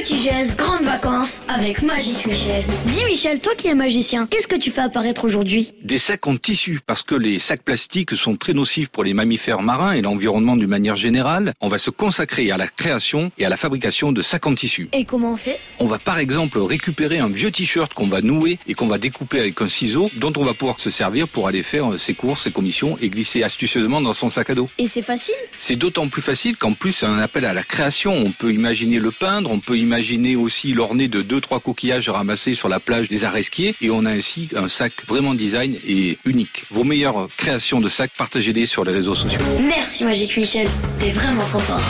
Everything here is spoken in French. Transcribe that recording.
Petit geste, grandes vacances avec Magique Michel. Dis Michel, toi qui es magicien, qu'est-ce que tu fais apparaître aujourd'hui? Des sacs en tissu, parce que les sacs plastiques sont très nocifs pour les mammifères marins et l'environnement d'une manière générale. On va se consacrer à la création et à la fabrication de sacs en tissu. Et comment on fait? On va par exemple récupérer un vieux t-shirt qu'on va nouer et qu'on va découper avec un ciseau, dont on va pouvoir se servir pour aller faire ses courses, ses commissions et glisser astucieusement dans son sac à dos. Et c'est facile? C'est d'autant plus facile qu'en plus c'est un appel à la création. On peut imaginer le peindre, on peut imaginer aussi l'orner de deux trois coquillages ramassés sur la plage des Aresquiers et on a ainsi un sac vraiment design et unique. Vos meilleures créations de sacs, partagez-les sur les réseaux sociaux. Merci Magique Michel, t'es vraiment trop fort.